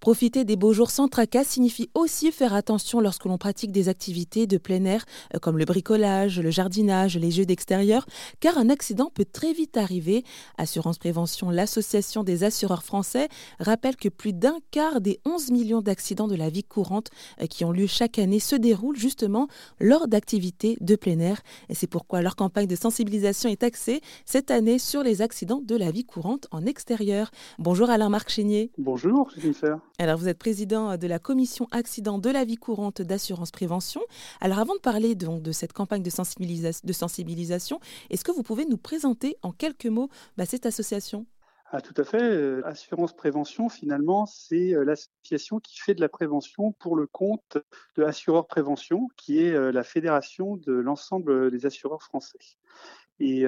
Profiter des beaux jours sans tracas signifie aussi faire attention lorsque l'on pratique des activités de plein air euh, comme le bricolage, le jardinage, les jeux d'extérieur, car un accident peut très vite arriver. Assurance Prévention, l'association des assureurs français, rappelle que plus d'un quart des 11 millions d'accidents de la vie courante euh, qui ont lieu chaque année se déroulent justement lors d'activités de plein air. C'est pourquoi leur campagne de sensibilisation est axée cette année sur les accidents de la vie courante en extérieur. Bonjour Alain-Marc Chénier. Bonjour Jennifer. Alors, vous êtes président de la commission accident de la vie courante d'assurance prévention. Alors, avant de parler de cette campagne de, sensibilisation, est-ce que vous pouvez nous présenter en quelques mots bah, cette association? Ah, tout à fait. Euh, assurance Prévention, finalement, c'est euh, l'association qui fait de la prévention pour le compte de Assureurs Prévention, qui est euh, la fédération de l'ensemble des assureurs français. Et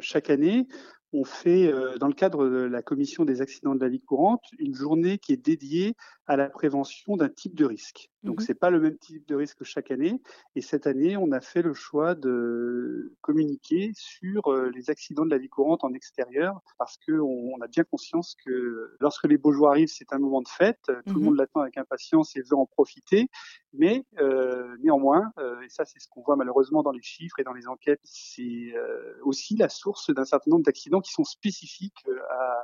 chaque année, on fait, euh, dans le cadre de la commission des accidents de la vie courante, une journée qui est dédiée à la prévention d'un type de risque. Donc, mmh c'est pas le même type de risque chaque année. Et cette année, on a fait le choix de communiquer sur euh, les accidents de la vie courante en extérieur parce qu'on on a bien conscience que lorsque les beaux jours arrivent, c'est un moment de fête. Tout le mmh monde l'attend avec impatience et veut en profiter. Mais euh, néanmoins, et ça, c'est ce qu'on voit malheureusement dans les chiffres et dans les enquêtes, c'est aussi la source d'un certain nombre d'accidents qui sont spécifiques euh, à,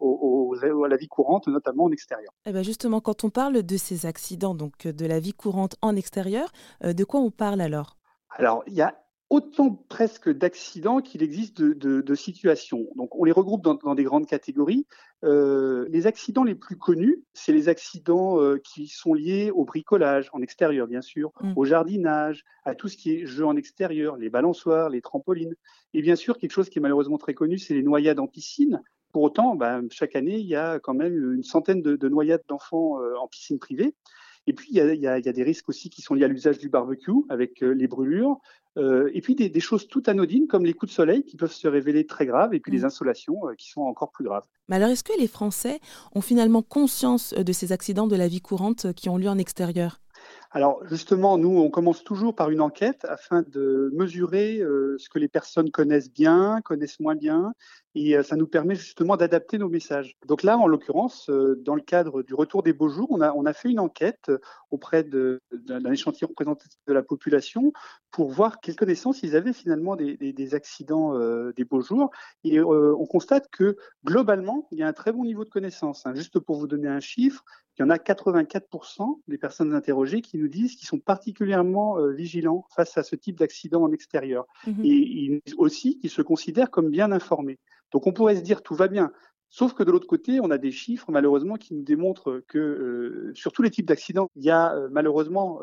à la vie courante, notamment en extérieur. Et eh ben justement, quand on parle de ces accidents, donc de la vie courante en extérieur, euh, de quoi on parle alors? Alors, il y a autant presque d'accidents qu'il existe de, situations. Donc on les regroupe dans, des grandes catégories. Euh, les accidents les plus connus, c'est les accidents euh, qui sont liés au bricolage en extérieur, bien sûr, mmh. au jardinage, à tout ce qui est jeu en extérieur, les balançoires, les trampolines. Et bien sûr, quelque chose qui est malheureusement très connu, c'est les noyades en piscine. Pour autant, ben, chaque année, il y a quand même une centaine de, noyades d'enfants euh, en piscine privée. Et puis, il y, a, il, y a, il y a, des risques aussi qui sont liés à l'usage du barbecue avec euh, les brûlures. Euh, et puis, des, des, choses tout anodines comme les coups de soleil qui peuvent se révéler très graves et puis les mmh. insolations euh, qui sont encore plus graves. Mais alors, est-ce que les Français ont finalement conscience de ces accidents de la vie courante qui ont lieu en extérieur? Alors justement, nous, on commence toujours par une enquête afin de mesurer euh, ce que les personnes connaissent bien, connaissent moins bien, et euh, ça nous permet justement d'adapter nos messages. Donc là, en l'occurrence, euh, dans le cadre du retour des beaux jours, on a, on a fait une enquête auprès d'un échantillon représentatif de la population pour voir quelles connaissances ils avaient finalement des, des, des accidents des beaux jours. Et on constate que globalement, il y a un très bon niveau de connaissance. Hein. Juste pour vous donner un chiffre, il y en a 84% des personnes interrogées qui nous disent qu'ils sont particulièrement euh, vigilants face à ce type d'accident en extérieur. Mmh et, aussi qu'ils se considèrent comme bien informés. Donc on pourrait se dire tout va bien. Sauf que de l'autre côté, on a des chiffres malheureusement qui nous démontrent que euh, sur tous les types d'accidents, il y a euh, malheureusement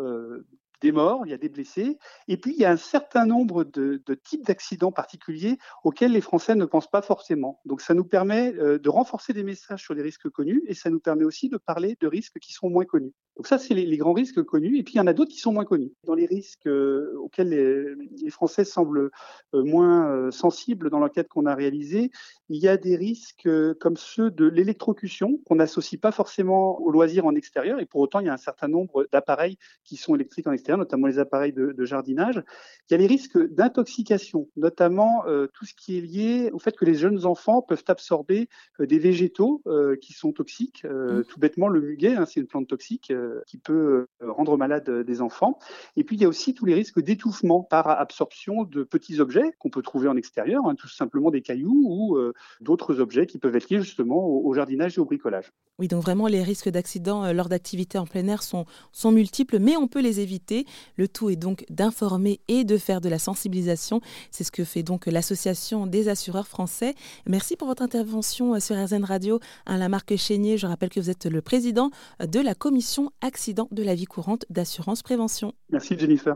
des morts, il y a des blessés, et puis il y a un certain nombre de, types d'accidents particuliers auxquels les Français ne pensent pas forcément. Donc ça nous permet euh, de renforcer des messages sur les risques connus, et ça nous permet aussi de parler de risques qui sont moins connus. Donc ça, c'est les, grands risques connus, et puis il y en a d'autres qui sont moins connus. Dans les risques euh, auxquels les, Français semblent euh, moins sensibles dans l'enquête qu'on a réalisée, il y a des risques comme ceux de l'électrocution, qu'on n'associe pas forcément au loisir en extérieur, et pour autant, il y a un certain nombre d'appareils qui sont électriques en extérieur notamment les appareils de, jardinage. Il y a les risques d'intoxication, notamment euh, tout ce qui est lié au fait que les jeunes enfants peuvent absorber euh, des végétaux euh, qui sont toxiques. Mmh. Tout bêtement, le muguet, hein, c'est une plante toxique qui peut rendre malade des enfants. Et puis, il y a aussi tous les risques d'étouffement par absorption de petits objets qu'on peut trouver en extérieur, hein, tout simplement des cailloux ou d'autres objets qui peuvent être liés justement au, jardinage et au bricolage. Oui, donc vraiment, les risques d'accident lors d'activités en plein air sont, sont multiples, mais on peut les éviter. Le tout est donc d'informer et de faire de la sensibilisation. C'est ce que fait donc l'Association des assureurs français. Merci pour votre intervention euh, sur RZN Radio. Alain Marc Chénier, je rappelle que vous êtes le président de la commission accident de la vie courante d'assurance prévention. Merci Jennifer.